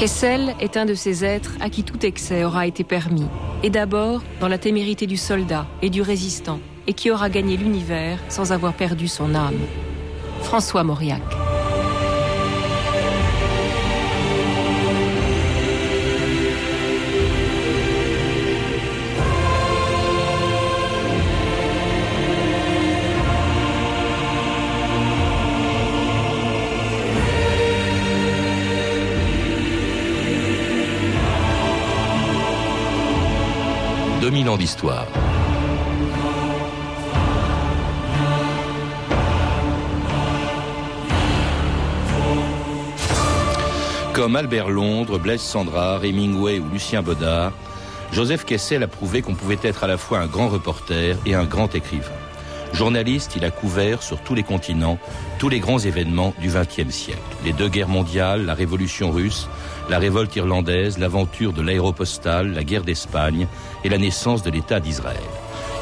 Kessel est un de ces êtres à qui tout excès aura été permis, et d'abord dans la témérité du soldat et du résistant, et qui aura gagné l'univers sans avoir perdu son âme. François Mauriac. 2000 ans d'histoire. Comme Albert Londres, Blaise Sandrard, Hemingway ou Lucien Baudard, Joseph Kessel a prouvé qu'on pouvait être à la fois un grand reporter et un grand écrivain. Journaliste, il a couvert sur tous les continents tous les grands événements du XXe siècle. Les deux guerres mondiales, la révolution russe, la révolte irlandaise, l'aventure de l'aéropostale, la guerre d'Espagne et la naissance de l'État d'Israël.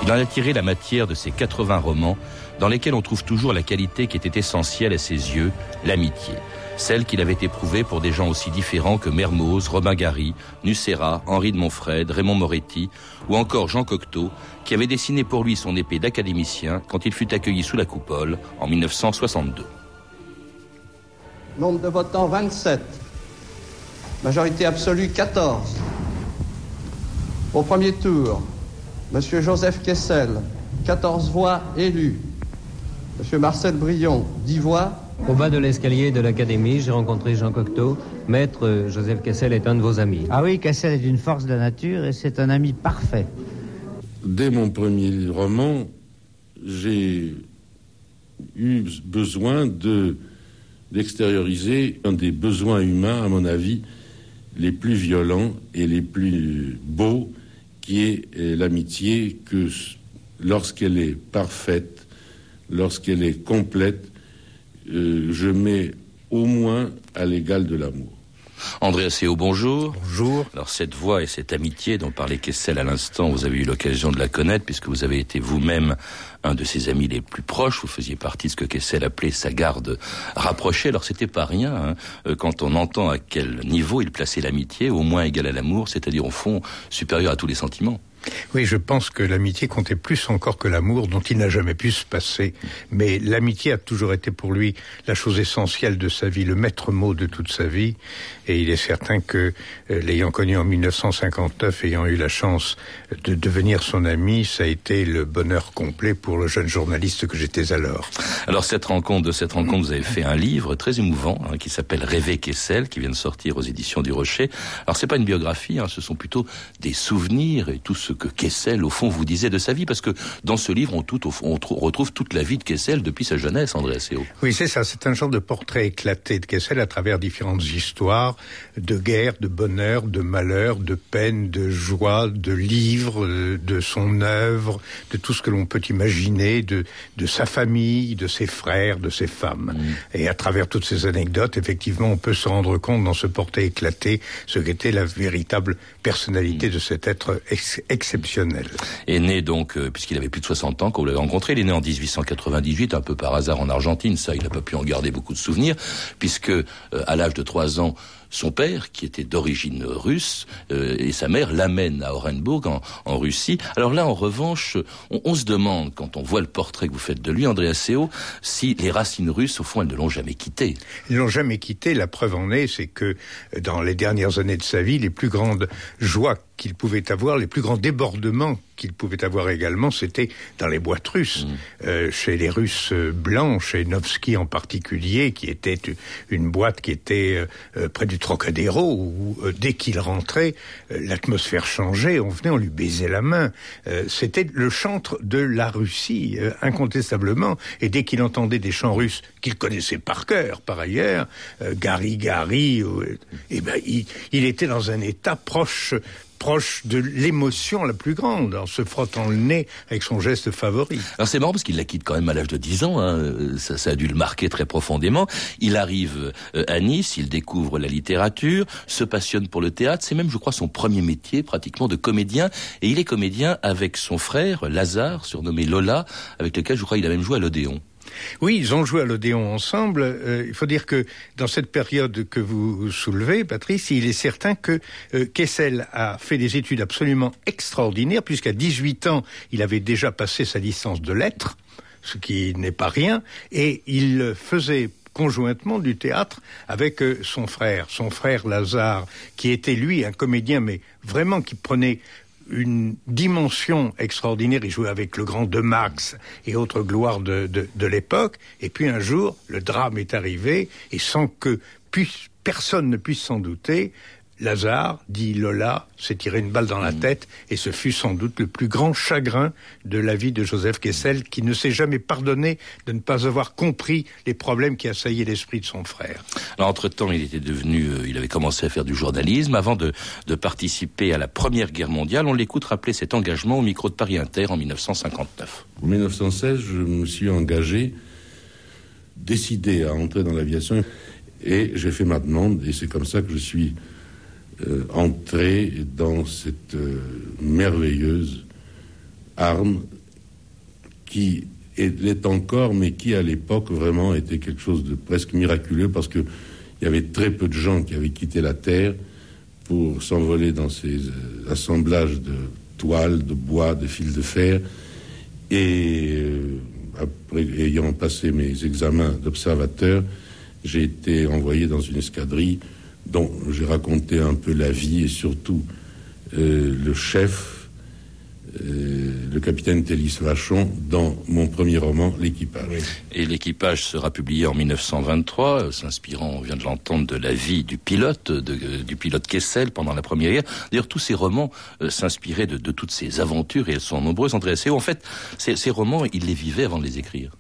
Il en a tiré la matière de ses 80 romans dans lesquels on trouve toujours la qualité qui était essentielle à ses yeux, l'amitié. Celle qu'il avait éprouvée pour des gens aussi différents que Mermoz, Robin Gary, Nucera, Henri de Montfred, Raymond Moretti ou encore Jean Cocteau, qui avait dessiné pour lui son épée d'académicien quand il fut accueilli sous la coupole en 1962. Nombre de votants 27. Majorité absolue 14. Au premier tour, M. Joseph Kessel, 14 voix élues. M. Marcel Brion, 10 voix. Au bas de l'escalier de l'académie, j'ai rencontré Jean Cocteau. Maître Joseph Kessel est un de vos amis. Ah oui, Kessel est une force de la nature et c'est un ami parfait. Dès mon premier roman, j'ai eu besoin de d'extérioriser un des besoins humains, à mon avis, les plus violents et les plus beaux, qui est l'amitié que lorsqu'elle est parfaite, lorsqu'elle est complète, euh, je mets au moins à l'égal de l'amour. André Asseo, bonjour. Bonjour. Alors cette voix et cette amitié dont parlait Kessel à l'instant, vous avez eu l'occasion de la connaître puisque vous avez été vous-même un de ses amis les plus proches. Vous faisiez partie de ce que Kessel appelait sa garde rapprochée. Alors c'était pas rien hein, euh, quand on entend à quel niveau il plaçait l'amitié, au moins égal à l'amour, c'est-à-dire au fond supérieur à tous les sentiments. Oui, je pense que l'amitié comptait plus encore que l'amour dont il n'a jamais pu se passer. Mais l'amitié a toujours été pour lui la chose essentielle de sa vie, le maître mot de toute sa vie. Et il est certain que, euh, l'ayant connu en 1959, ayant eu la chance de devenir son ami, ça a été le bonheur complet pour le jeune journaliste que j'étais alors. Alors cette rencontre, de cette rencontre, vous avez fait un livre très émouvant hein, qui s'appelle Rêver Kessel, qui vient de sortir aux éditions du Rocher. Alors c'est pas une biographie, hein, ce sont plutôt des souvenirs et tout ce que Kessel, au fond, vous disait de sa vie, parce que dans ce livre, on, tout, on retrouve toute la vie de Kessel depuis sa jeunesse, André Asseo. Oui, c'est ça. C'est un genre de portrait éclaté de Kessel à travers différentes histoires de guerre, de bonheur, de malheur, de peine, de joie, de livres, de son œuvre, de tout ce que l'on peut imaginer, de, de sa famille, de ses frères, de ses femmes. Mm. Et à travers toutes ces anecdotes, effectivement, on peut se rendre compte dans ce portrait éclaté ce qu'était la véritable personnalité mm. de cet être exceptionnel. Et né donc, euh, puisqu'il avait plus de 60 ans quand vous l'avez rencontré, il est né en 1898, un peu par hasard en Argentine, ça il n'a pas pu en garder beaucoup de souvenirs, puisque euh, à l'âge de 3 ans, son père, qui était d'origine russe, euh, et sa mère l'amène à Orenburg, en, Russie. Alors là, en revanche, on, se demande, quand on voit le portrait que vous faites de lui, André Seo, si les racines russes, au fond, elles ne l'ont jamais quitté. Ils ne l'ont jamais quitté. La preuve en est, c'est que dans les dernières années de sa vie, les plus grandes joies qu'il pouvait avoir, les plus grands débordements qu'il pouvait avoir également, c'était dans les boîtes russes, mmh. euh, chez les Russes blancs, chez Novsky en particulier, qui était une boîte qui était euh, près du Trocadéro où euh, dès qu'il rentrait, euh, l'atmosphère changeait, on venait, on lui baisait la main. Euh, c'était le chantre de la Russie, incontestablement. Et dès qu'il entendait des chants russes qu'il connaissait par cœur, par ailleurs, Gary Gary, eh ben, il, il était dans un état proche proche de l'émotion la plus grande, en se frottant le nez avec son geste favori. Alors c'est marrant parce qu'il la quitte quand même à l'âge de 10 ans, hein. ça, ça, a dû le marquer très profondément. Il arrive euh, à Nice, il découvre la littérature, se passionne pour le théâtre, c'est même je crois son premier métier pratiquement de comédien, et il est comédien avec son frère Lazare, surnommé Lola, avec lequel je crois il a même joué à l'Odéon. Oui, ils ont joué à l'Odéon ensemble. Euh, il faut dire que dans cette période que vous soulevez, Patrice, il est certain que euh, Kessel a fait des études absolument extraordinaires, puisqu'à 18 ans, il avait déjà passé sa licence de lettres, ce qui n'est pas rien, et il faisait conjointement du théâtre avec euh, son frère, son frère Lazare, qui était lui un comédien, mais vraiment qui prenait une dimension extraordinaire. Il jouait avec le grand De Max et autres gloires de, de, de l'époque. Et puis un jour, le drame est arrivé, et sans que puisse, personne ne puisse s'en douter, Lazare, dit Lola, s'est tiré une balle dans la tête et ce fut sans doute le plus grand chagrin de la vie de Joseph Kessel qui ne s'est jamais pardonné de ne pas avoir compris les problèmes qui assaillaient l'esprit de son frère. Alors, entre-temps, il était devenu, euh, il avait commencé à faire du journalisme avant de, de participer à la Première Guerre mondiale. On l'écoute rappeler cet engagement au micro de Paris Inter en 1959. En 1916, je me suis engagé, décidé à entrer dans l'aviation et j'ai fait ma demande et c'est comme ça que je suis euh, entrer dans cette euh, merveilleuse arme qui est encore, mais qui à l'époque vraiment était quelque chose de presque miraculeux parce que il y avait très peu de gens qui avaient quitté la Terre pour s'envoler dans ces euh, assemblages de toiles, de bois, de fils de fer. Et après ayant passé mes examens d'observateur, j'ai été envoyé dans une escadrille dont j'ai raconté un peu la vie et surtout euh, le chef, euh, le capitaine Télis Vachon, dans mon premier roman, L'équipage. Et l'équipage sera publié en 1923, euh, s'inspirant, on vient de l'entendre, de la vie du pilote, de, euh, du pilote Kessel pendant la Première Guerre. D'ailleurs, tous ces romans euh, s'inspiraient de, de, toutes ces aventures, et elles sont nombreuses, André Asseo. En fait, ces, ces romans, il les vivait avant de les écrire.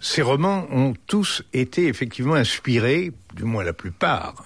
Ces romans ont tous été effectivement inspirés, du moins la plupart,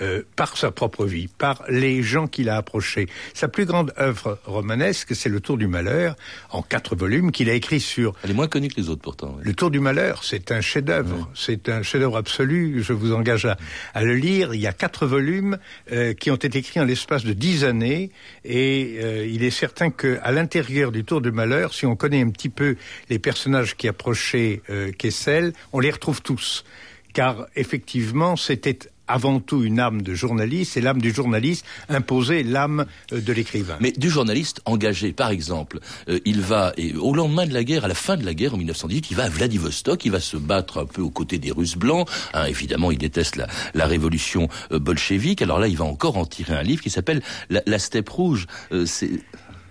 euh, par sa propre vie, par les gens qu'il a approchés. Sa plus grande œuvre romanesque, c'est Le Tour du Malheur, en quatre volumes, qu'il a écrit sur... Elle est moins connue que les autres pourtant. Oui. Le Tour du Malheur, c'est un chef-d'œuvre, oui. c'est un chef-d'œuvre absolu, je vous engage à, à, le lire. Il y a quatre volumes euh, qui ont été écrits en l'espace de dix années, et euh, il est certain qu'à l'intérieur du Tour du Malheur, si on connaît un petit peu les personnages qui approchaient euh, Kessel, on les retrouve tous. Car effectivement, c'était avant tout une âme de journaliste, et l'âme du journaliste imposait l'âme euh, de l'écrivain. Mais du journaliste engagé, par exemple, euh, il va, au lendemain de la guerre, à la fin de la guerre, en 1918, il va à Vladivostok, il va se battre un peu aux côtés des Russes blancs. Hein, évidemment, il déteste la, la révolution euh, bolchevique. Alors là, il va encore en tirer un livre qui s'appelle La, la steppe rouge. c'est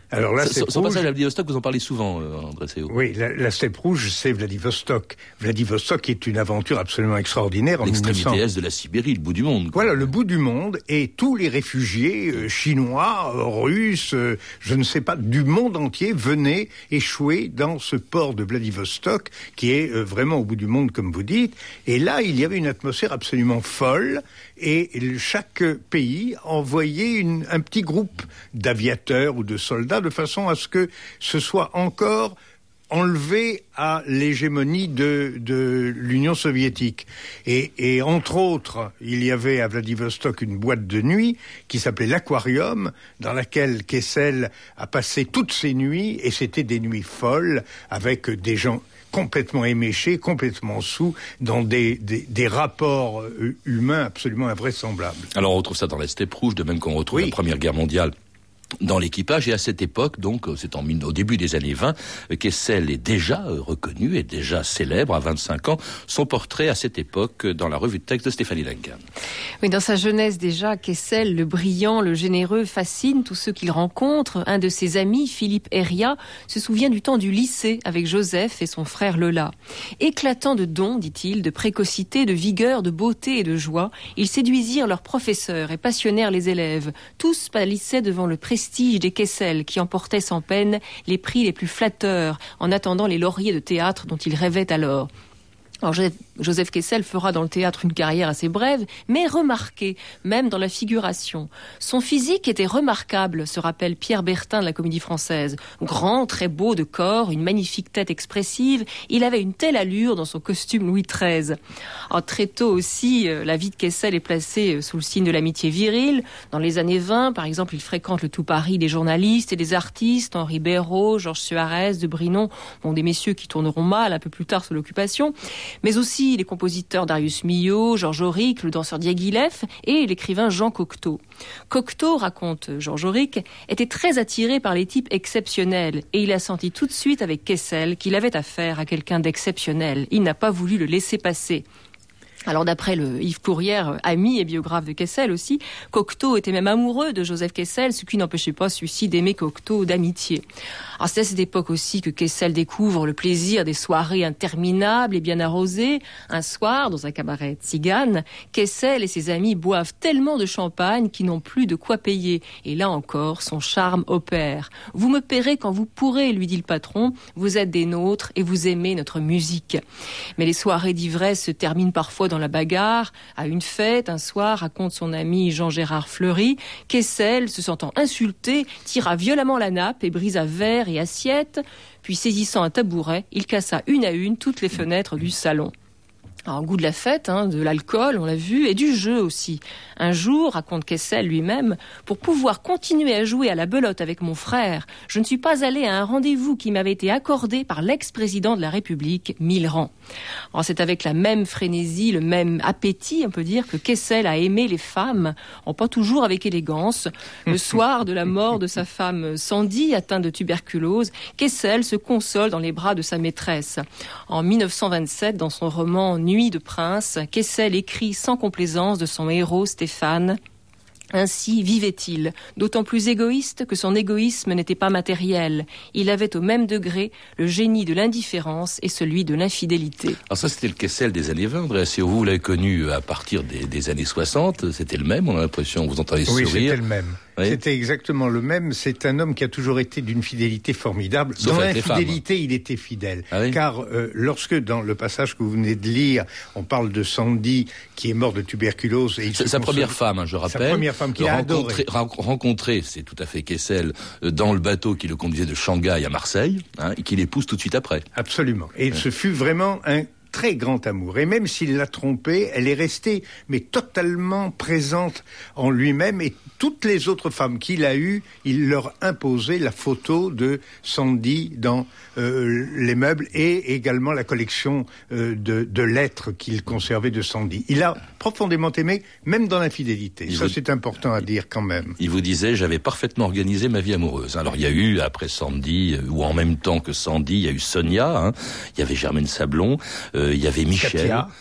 alors là, c'est son passage à Vladivostok, vous en parlez souvent, euh, André Séo. Oui, la, la steppe rouge, c'est Vladivostok. Vladivostok est une aventure absolument extraordinaire. L'extrémité 1900... est de la Sibérie, le bout du monde. Quoi. Voilà, le bout du monde, et tous les réfugiés euh, chinois, russes, euh, je ne sais pas, du monde entier venaient échouer dans ce port de Vladivostok, qui est euh, vraiment au bout du monde, comme vous dites. Et là, il y avait une atmosphère absolument folle, et chaque pays envoyait une, un petit groupe d'aviateurs ou de soldats de façon à ce que ce soit encore enlevé à l'hégémonie de, de l'Union soviétique. Et, et, entre autres, il y avait à Vladivostok une boîte de nuit qui s'appelait l'Aquarium, dans laquelle Kessel a passé toutes ses nuits, et c'était des nuits folles, avec des gens complètement éméchés, complètement sous, dans des, des, des rapports humains absolument invraisemblables. Alors on retrouve ça dans la steppe rouge, de même qu'on retrouve oui. la Première Guerre mondiale dans l'équipage et à cette époque, donc c'est en, au début des années 20, Kessel est déjà reconnu et déjà célèbre à 25 ans. Son portrait à cette époque dans la revue de texte de Stéphanie Duncan. Oui, dans sa jeunesse déjà, Kessel, le brillant, le généreux, fascine tous ceux qu'il rencontre. Un de ses amis, Philippe Heria, se souvient du temps du lycée avec Joseph et son frère Lola. Éclatant de dons, dit-il, de précocité, de vigueur, de beauté et de joie, ils séduisirent leurs professeurs et passionnèrent les élèves. Tous pâlissaient devant le des Kessel qui emportaient sans peine les prix les plus flatteurs en attendant les lauriers de théâtre dont ils rêvaient alors. Alors Joseph Kessel fera dans le théâtre une carrière assez brève, mais remarquée, même dans la figuration. Son physique était remarquable, se rappelle Pierre Bertin de la Comédie Française. Grand, très beau de corps, une magnifique tête expressive, il avait une telle allure dans son costume Louis XIII. Très tôt aussi, euh, la vie de Kessel est placée euh, sous le signe de l'amitié virile. Dans les années 20, par exemple, il fréquente le tout Paris des journalistes et des artistes, Henri Béraud, Georges Suarez, de Brinon, bon, des messieurs qui tourneront mal un peu plus tard sous l'occupation mais aussi les compositeurs Darius Milhaud, Georges Auric, le danseur Diaghilev et l'écrivain Jean Cocteau. Cocteau, raconte Georges Auric, était très attiré par les types exceptionnels et il a senti tout de suite avec Kessel qu'il avait affaire à quelqu'un d'exceptionnel. Il n'a pas voulu le laisser passer. Alors d'après le Yves Courrière, ami et biographe de Kessel aussi, Cocteau était même amoureux de Joseph Kessel, ce qui n'empêchait pas celui-ci d'aimer Cocteau d'amitié. Alors c'est à cette époque aussi que Kessel découvre le plaisir des soirées interminables et bien arrosées. Un soir, dans un cabaret tzigane, Kessel et ses amis boivent tellement de champagne qu'ils n'ont plus de quoi payer. Et là encore, son charme opère. Vous me paierez quand vous pourrez, lui dit le patron. Vous êtes des nôtres et vous aimez notre musique. Mais les soirées d'ivresse se terminent parfois la bagarre, à une fête, un soir, raconte son ami Jean-Gérard Fleury, Kessel, se sentant insulté, tira violemment la nappe et brisa verre et assiette, puis saisissant un tabouret, il cassa une à une toutes les fenêtres du salon un goût de la fête, hein, de l'alcool, on l'a vu, et du jeu aussi. Un jour, raconte Kessel lui-même, pour pouvoir continuer à jouer à la belote avec mon frère, je ne suis pas allé à un rendez-vous qui m'avait été accordé par l'ex-président de la République, Millerand. C'est avec la même frénésie, le même appétit, on peut dire, que Kessel a aimé les femmes, en pas toujours avec élégance. Le soir de la mort de sa femme Sandy, atteinte de tuberculose, Kessel se console dans les bras de sa maîtresse. En 1927, dans son roman Nuit de prince, Kessel écrit sans complaisance de son héros Stéphane ainsi vivait-il, d'autant plus égoïste que son égoïsme n'était pas matériel. Il avait au même degré le génie de l'indifférence et celui de l'infidélité. Alors ça, c'était le Kessel des années 20, André. Si vous l'avez connu à partir des, années 60, c'était le même, on a l'impression, vous entendez oui, sourire. Oui, c'était le même. C'était exactement le même. C'est un homme qui a toujours été d'une fidélité formidable. dans l'infidélité, il était fidèle. Ah Car euh, lorsque, dans le passage que vous venez de lire, on parle de Sandy qui est mort de tuberculose. Et sa première femme, hein, je rappelle. Sa première femme qu'il a rencontré, rencontré, c'est tout à fait Kessel, euh, dans le bateau qui le conduisait de Shanghai à Marseille, hein, et qu'il épouse tout de suite après. Absolument. Et ce fut vraiment un très grand amour. Et même s'il l'a trompée, elle est restée, mais totalement présente en lui-même. Et toutes les autres femmes qu'il a eues, il leur imposait la photo de Sandy dans euh, les meubles et également la collection euh, de, de, lettres qu'il conservait de Sandy. Il a profondément aimé, même dans l'infidélité. Ça, c'est important à dire quand même. Il vous disait, j'avais parfaitement organisé ma vie amoureuse. Alors, il y a eu, après Sandy, euh, ou en même temps que Sandy, il y a eu Sonia, hein, il y avait Germaine Sablon, euh, il y avait Michel.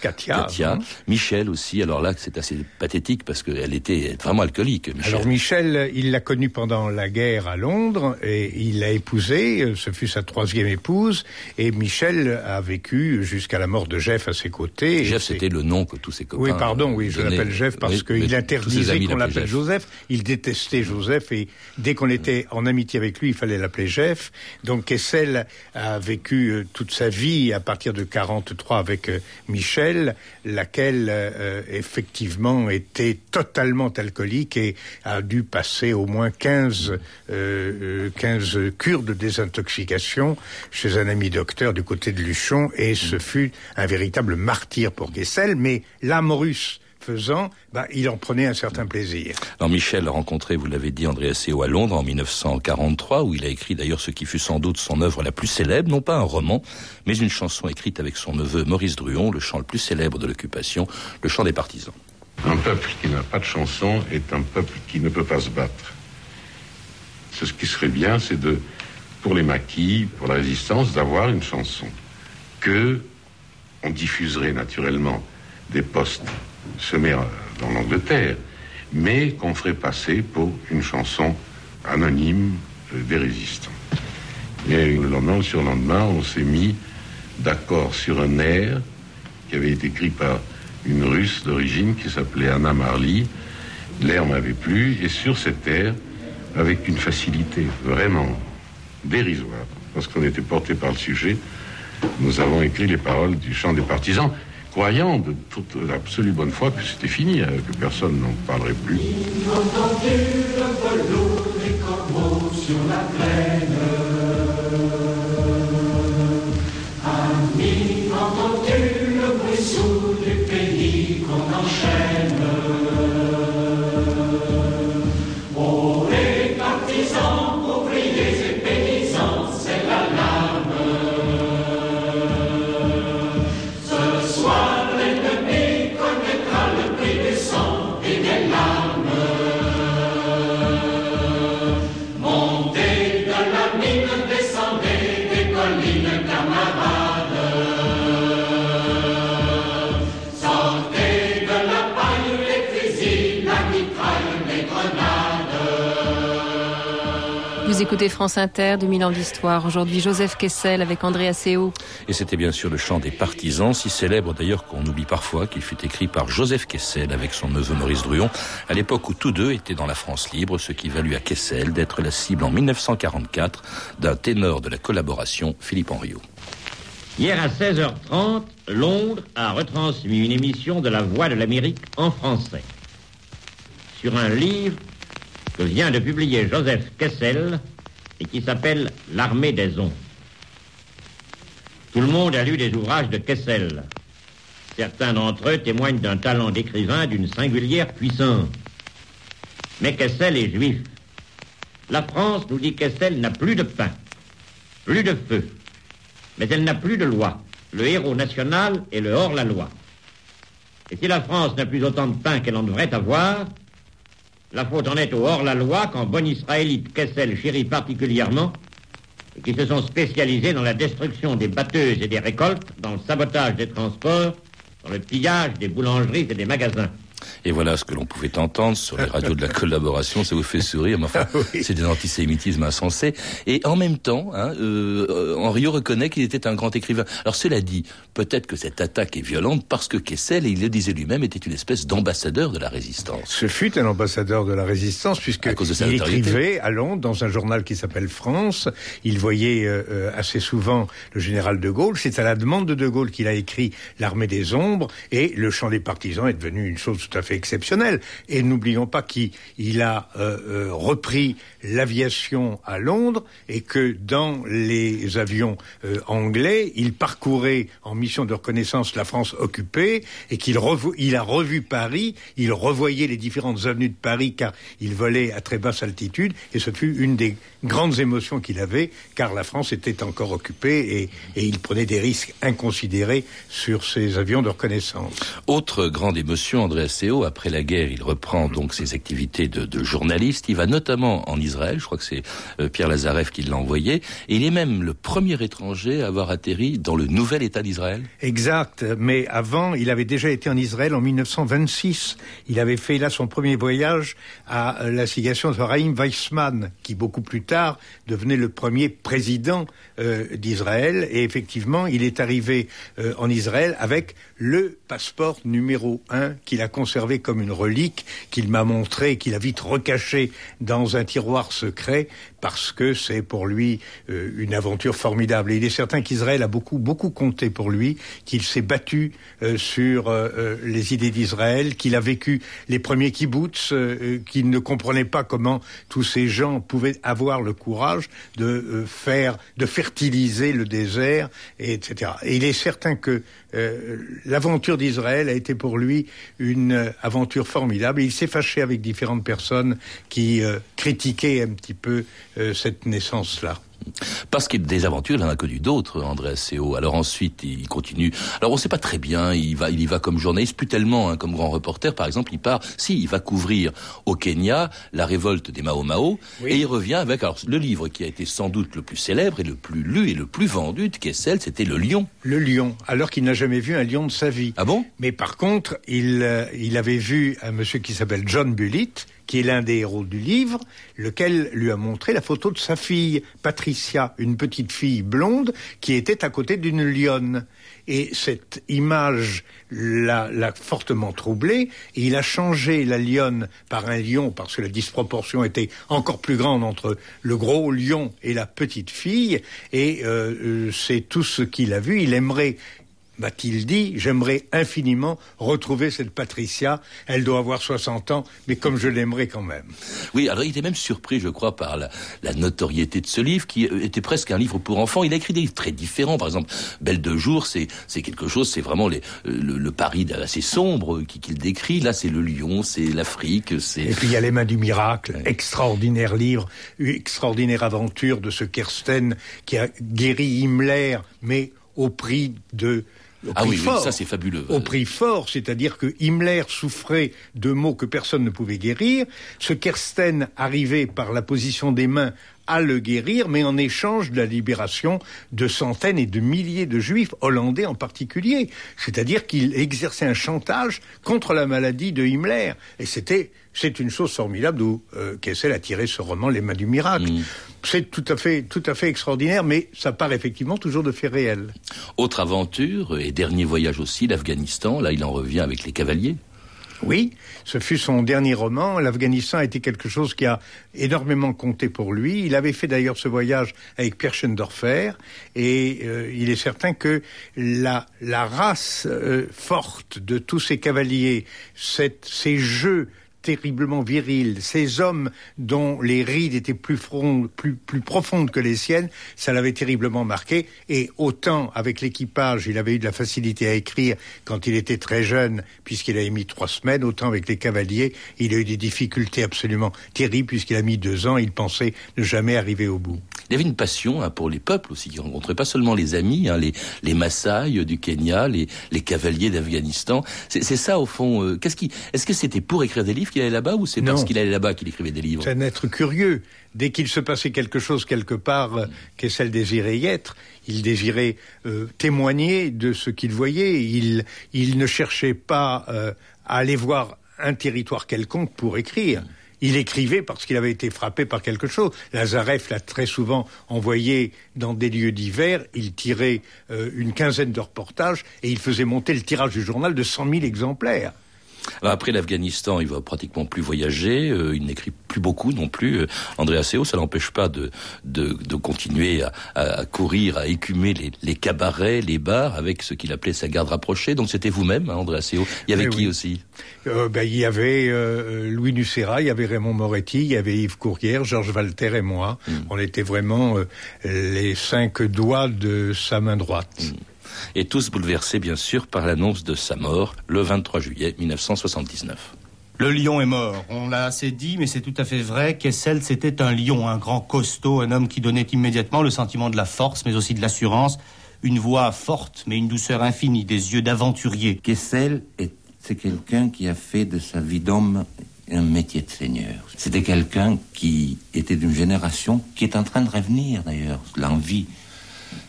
Katia. Katia. Hein. Michel aussi. Alors là, c'est assez pathétique parce qu'elle était vraiment alcoolique. Michel. Alors Michel, il l'a connue pendant la guerre à Londres et il l'a épousée. Ce fut sa troisième épouse. Et Michel a vécu jusqu'à la mort de Jeff à ses côtés. Jeff, c'était le nom que tous ses copains. Oui, pardon, oui, je l'appelle Jeff parce qu'il interdisait qu'on l'appelle Joseph. Il détestait Joseph et dès qu'on était en amitié avec lui, il fallait l'appeler Jeff. Donc Kessel a vécu euh, toute sa vie à partir de 43 avec euh, Michel, laquelle euh, effectivement était totalement alcoolique et a dû passer au moins 15, 15 cures de désintoxication chez un ami docteur du côté de Luchon et ce fut un véritable martyr pour Kessel, mais l'âme russe faisant, bah, il en prenait un certain plaisir. Alors Michel a rencontré, vous l'avez dit, André Asseo à Londres en 1943, où il a écrit d'ailleurs ce qui fut sans doute son œuvre la plus célèbre, non pas un roman, mais une chanson écrite avec son neveu Maurice Druon, le chant le plus célèbre de l'occupation, le chant des partisans. Un peuple qui n'a pas de chanson est un peuple qui ne peut pas se battre. Ce qui serait bien, c'est de, pour les maquis, pour la résistance, d'avoir une chanson que on diffuserait naturellement des postes semés dans l'Angleterre, mais qu'on ferait passer pour une chanson anonyme euh, des résistants. Et le lendemain ou sur le lendemain, on s'est mis d'accord sur un air qui avait été écrit par une russe d'origine qui s'appelait Anna Marley. L'air m'avait plu, et sur cet air, avec une facilité vraiment dérisoire, parce qu'on était porté par le sujet, nous avons écrit les paroles du chant des partisans, croyant de toute absolue bonne foi que c'était fini, euh, que personne n'en parlerait plus. Écoutez France Inter, 2000 ans d'histoire. Aujourd'hui, Joseph Kessel avec André Asseo. Et c'était bien sûr le chant des partisans, si célèbre d'ailleurs qu'on oublie parfois qu'il fut écrit par Joseph Kessel avec son neveu Maurice Druon, à l'époque où tous deux étaient dans la France libre, ce qui valut à Kessel d'être la cible en 1944 d'un ténor de la collaboration, Philippe Henriot. Hier à 16h30, Londres a retransmis une émission de La Voix de l'Amérique en français sur un livre que vient de publier Joseph Kessel et qui s'appelle L'armée des ondes. Tout le monde a lu des ouvrages de Kessel. Certains d'entre eux témoignent d'un talent d'écrivain d'une singulière puissance. Mais Kessel est juif. La France, nous dit Kessel, n'a plus de pain, plus de feu, mais elle n'a plus de loi. Le héros national est le hors-la-loi. Et si la France n'a plus autant de pain qu'elle en devrait avoir, la faute en est au hors-la-loi qu'en bon israélite Kessel chérit particulièrement et qui se sont spécialisés dans la destruction des batteuses et des récoltes, dans le sabotage des transports, dans le pillage des boulangeries et des magasins. Et voilà ce que l'on pouvait entendre sur les radios de la collaboration. Ça vous fait sourire, mais enfin, c'est des antisémitismes insensés. Et en même temps, hein, euh, Henriot reconnaît qu'il était un grand écrivain. Alors cela dit, peut-être que cette attaque est violente parce que Kessel, et il le disait lui-même, était une espèce d'ambassadeur de la résistance. Ce fut un ambassadeur de la résistance puisque il écrivait à Londres dans un journal qui s'appelle France. Il voyait euh, assez souvent le général de Gaulle. C'est à la demande de de Gaulle qu'il a écrit L'armée des ombres et le chant des partisans est devenu une chose tout à fait exceptionnel. Et n'oublions pas qu'il a euh, euh, repris l'aviation à Londres et que dans les avions euh, anglais, il parcourait en mission de reconnaissance la France occupée et qu'il il a revu Paris, il revoyait les différentes avenues de Paris car il volait à très basse altitude et ce fut une des grandes émotions qu'il avait car la France était encore occupée et, et il prenait des risques inconsidérés sur ses avions de reconnaissance. Autre grande émotion, André Asseo, après la guerre, il reprend donc ses activités de, journaliste. Il va notamment en Israël. Je crois que c'est euh, Pierre Lazareff qui l'a envoyé. Il est même le premier étranger à avoir atterri dans le nouvel État d'Israël. Exact. Mais avant, il avait déjà été en Israël en 1926. Il avait fait là son premier voyage à euh, l'assignation de Raïm Weissman, qui beaucoup plus tard devenait le premier président euh, d'Israël. Et effectivement, il est arrivé en Israël avec le passeport numéro un qu'il a conservé comme une relique, qu'il m'a montré, qu'il a vite recaché dans un tiroir secret, parce que c'est pour lui euh, une aventure formidable. Et il est certain qu'Israël a beaucoup, beaucoup compté pour lui, qu'il s'est battu euh, sur euh, les idées d'Israël, qu'il a vécu les premiers kibbutz, qu'il ne comprenait pas comment tous ces gens pouvaient avoir le courage de faire, de fertiliser le désert, et etc. Et il est certain que l'aventure d'Israël a été pour lui une aventure formidable. Il s'est fâché avec différentes personnes qui critiquaient un petit peu euh, cette naissance-là. Parce qu'il des aventures, il en a connu d'autres, André Asseo. Alors ensuite, il continue. Alors on ne sait pas très bien, il, va, il y va comme journaliste, plus tellement hein, comme grand reporter. Par exemple, il part, si, il va couvrir au Kenya la révolte des Mao Mao, oui. et il revient avec alors, le livre qui a été sans doute le plus célèbre et le plus lu et le plus vendu de Kessel, c'était Le Lion. Le Lion, alors qu'il n'a jamais vu un lion de sa vie. Ah bon? Mais par contre, il, euh, il avait vu un monsieur qui s'appelle John Bullitt, qui est l'un des héros du livre, lequel lui a montré la photo de sa fille, Patricia, une petite fille blonde qui était à côté d'une lionne. Et cette image l'a, fortement troublé. Et il a changé la lionne par un lion parce que la disproportion était encore plus grande entre le gros lion et la petite fille. Et euh, euh c'est tout ce qu'il a vu. Il aimerait m'a-t-il dit, j'aimerais infiniment retrouver cette Patricia. Elle doit avoir 60 ans, mais comme je l'aimerais quand même. Oui, alors il était même surpris, je crois, par la, la, notoriété de ce livre, qui était presque un livre pour enfants. Il a écrit des livres très différents. Par exemple, Belle de jour, c'est quelque chose, c'est vraiment les, le, le, Paris assez sombre qu'il décrit. Là, c'est le lion, c'est l'Afrique, c'est... Et puis il y a Les mains du miracle, extraordinaire livre, extraordinaire aventure de ce Kersten qui a guéri Himmler, mais au prix de ah oui, oui, ça c'est fabuleux. Au prix fort, c'est-à-dire que Himmler souffrait de maux que personne ne pouvait guérir. Ce Kersten arrivait par la position des mains à le guérir, mais en échange de la libération de centaines et de milliers de juifs, hollandais en particulier. C'est-à-dire qu'il exerçait un chantage contre la maladie de Himmler. Et c'était, c'est une chose formidable d'où euh, Kessel a tiré ce roman Les mains du miracle. Mm. C'est tout à fait, tout à fait extraordinaire, mais ça part effectivement toujours de faits réels. Autre aventure et dernier voyage aussi, l'Afghanistan. Là, il en revient avec les cavaliers. Oui, ce fut son dernier roman. L'Afghanistan a été quelque chose qui a énormément compté pour lui. Il avait fait d'ailleurs ce voyage avec Pierre Schendorfer et euh, il est certain que la, la race euh, forte de tous ces cavaliers, cette, ces jeux terriblement viril, ces hommes dont les rides étaient plus, profondes que les siennes, ça l'avait terriblement marqué. Et autant avec l'équipage, il avait eu de la facilité à écrire quand il était très jeune, puisqu'il avait mis trois semaines, autant avec les cavaliers, il a eu des difficultés absolument terribles, puisqu'il a mis deux ans, il pensait ne jamais arriver au bout. Il avait une passion hein, pour les peuples aussi, qui rencontrait pas seulement les amis, hein, les, les Maasai du Kenya, les, les cavaliers d'Afghanistan. C'est ça au fond. Euh, qu'est-ce qui, est-ce que c'était pour écrire des livres qu'il allait là-bas ou c'est parce qu'il allait là-bas qu'il écrivait des livres C'est un être curieux. Dès qu'il se passait quelque chose quelque part euh, qu'Essel désirait y être, il désirait euh, témoigner de ce qu'il voyait. Il, il ne cherchait pas euh, à aller voir un territoire quelconque pour écrire. Il écrivait parce qu'il avait été frappé par quelque chose. Lazareff l'a très souvent envoyé dans des lieux divers. Il tirait euh, une quinzaine de reportages et il faisait monter le tirage du journal de cent mille exemplaires. Alors après l'Afghanistan, il va pratiquement plus voyager, euh, il n'écrit plus beaucoup non plus. Euh, André Asseo, ça n'empêche pas de, de, de continuer à, à, courir, à écumer les, les, cabarets, les bars, avec ce qu'il appelait sa garde rapprochée. Donc c'était vous-même, hein, André Asseo. Il y avait qui aussi euh, ben, Il y avait euh, Louis Nucera, il y avait Raymond Moretti, il y avait Yves Courrière, Georges Walter et moi. Mm. On était vraiment les cinq doigts de sa main droite. Mm et tous bouleversés bien sûr par l'annonce de sa mort le 23 juillet 1979. Le lion est mort. On l'a assez dit, mais c'est tout à fait vrai. Kessel, c'était un lion, un grand costaud, un homme qui donnait immédiatement le sentiment de la force, mais aussi de l'assurance. Une voix forte, mais une douceur infinie, des yeux d'aventurier. Kessel, c'est quelqu'un qui a fait de sa vie d'homme un métier de seigneur. C'était quelqu'un qui était d'une génération qui est en train de revenir, d'ailleurs. L'envie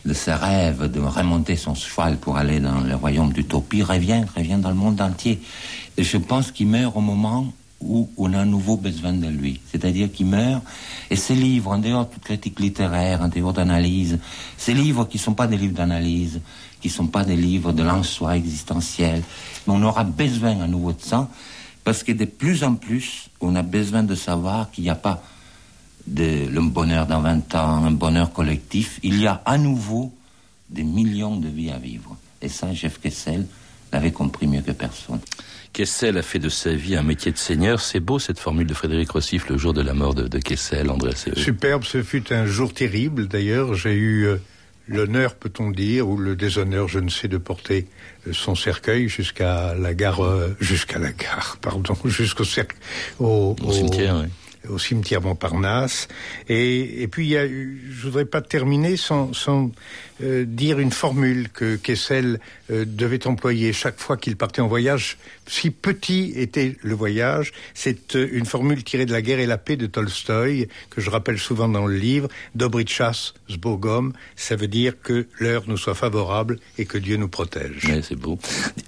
de ses rêves de remonter son cheval pour aller dans le royaume d'utopie revient, revient dans le monde entier. Et je pense qu'il meurt au moment où on a un nouveau besoin de lui. C'est-à-dire qu'il meurt, et ces livres, en dehors de toute critique littéraire, en dehors d'analyse, ces livres qui ne sont pas des livres d'analyse, qui ne sont pas des livres de l'en-soi existentiel, mais on aura besoin à nouveau de ça, parce que de plus en plus, on a besoin de savoir qu'il n'y a pas de le bonheur dans 20 ans, un bonheur collectif, il y a à nouveau des millions de vies à vivre. Et ça, Jeff Kessel l'avait compris mieux que personne. Kessel a fait de sa vie un métier de seigneur. C'est beau cette formule de Frédéric Rossif le jour de la mort de, de Kessel, André. Superbe, ce fut un jour terrible. D'ailleurs, j'ai eu euh, l'honneur, peut-on dire, ou le déshonneur, je ne sais, de porter euh, son cercueil jusqu'à la gare, euh, jusqu'à la gare, pardon, jusqu'au cercle, au, au, cimetière. Oui au cimetière Montparnasse. Et, et puis, il y a, je voudrais pas terminer sans, sans euh, dire une formule que Kessel euh, devait employer chaque fois qu'il partait en voyage. Si petit était le voyage, c'est euh, une formule tirée de La guerre et la paix de Tolstoï, que je rappelle souvent dans le livre, Dobrichas Zbogom, ça veut dire que l'heure nous soit favorable et que Dieu nous protège. Ouais, c'est beau.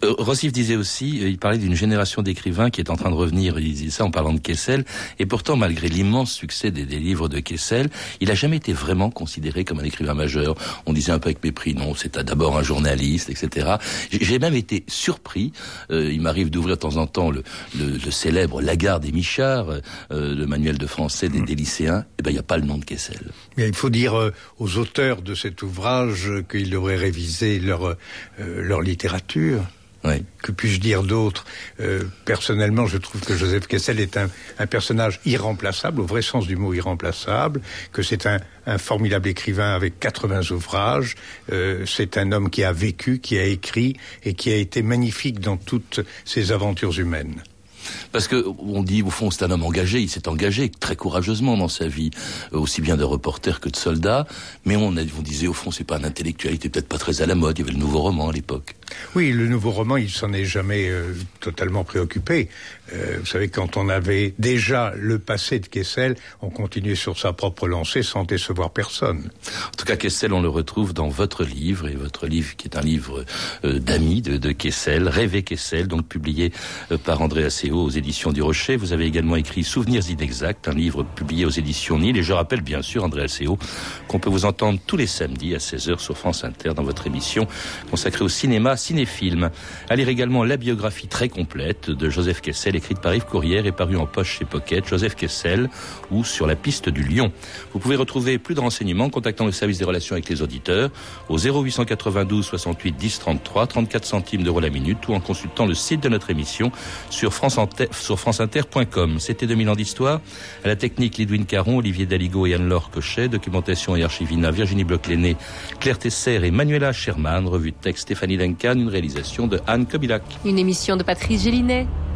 Euh, Rossif disait aussi, il parlait d'une génération d'écrivains qui est en train de revenir, il disait ça en parlant de Kessel, et pourtant malgré l'immense succès des, des, livres de Kessel, il n'a jamais été vraiment considéré comme un écrivain majeur. On disait un peu avec mépris, non, c'est d'abord un journaliste, etc. J'ai même été surpris. Euh, il m'arrive d'ouvrir de temps en temps le, le, le célèbre Lagarde et Michard, euh, le manuel de français des, des lycéens. Eh ben, il n'y a pas le nom de Kessel. Mais il faut dire euh, aux auteurs de cet ouvrage qu'ils devraient réviser leur, euh, leur littérature. Oui. Que puis-je dire d'autre? Euh, Personnellement, je trouve que Joseph Kessel est un, personnage irremplaçable, au vrai sens du mot irremplaçable, que c'est un, un, formidable écrivain avec 80 ouvrages, euh, c'est un homme qui a vécu, qui a écrit et qui a été magnifique dans toutes ses aventures humaines. Parce que on dit au fond c'est un homme engagé, il s'est engagé très courageusement dans sa vie, euh, aussi bien de reporter que de soldat. Mais on, a, disait au fond c'est pas un intellectuel, il était peut-être pas très à la mode. Il y avait le nouveau roman à l'époque. Oui, le nouveau roman, il s'en est jamais euh, totalement préoccupé. Euh, vous savez, quand on avait déjà le passé de Kessel, on continuait sur sa propre lancée sans décevoir personne. En tout cas, Kessel, on le retrouve dans votre livre, et votre livre qui est un livre euh, d'amis de, de, Kessel, Rêver Kessel, donc publié euh, par André Asseo aux éditions du Rocher. Vous avez également écrit Souvenirs inexacts, un livre publié aux éditions Nil. Et je rappelle bien sûr, André Asseo, qu'on peut vous entendre tous les samedis à 16h sur France Inter dans votre émission consacrée au cinéma cinéfilm. À lire également la biographie très complète de Joseph Kessel, écrite par Yves Courrière et paru en poche chez Pocket, Joseph Kessel, ou sur la piste du Lion. Vous pouvez retrouver plus de renseignements en contactant le service des relations avec les auditeurs au 0892 68 10 33, 34 centimes d'euros la minute, ou en consultant le site de notre émission sur franceinter.com. C'était 2000 ans d'histoire. À la technique, Lidwin Caron, Olivier Daligo et Anne-Laure Cochet, documentation et archivina, Virginie Bloch-Léné, Claire Tesser et Manuela Sherman, revue de texte Stéphanie Duncan, une réalisation de Anne Kobilac. Une émission de Patrice Gélinet.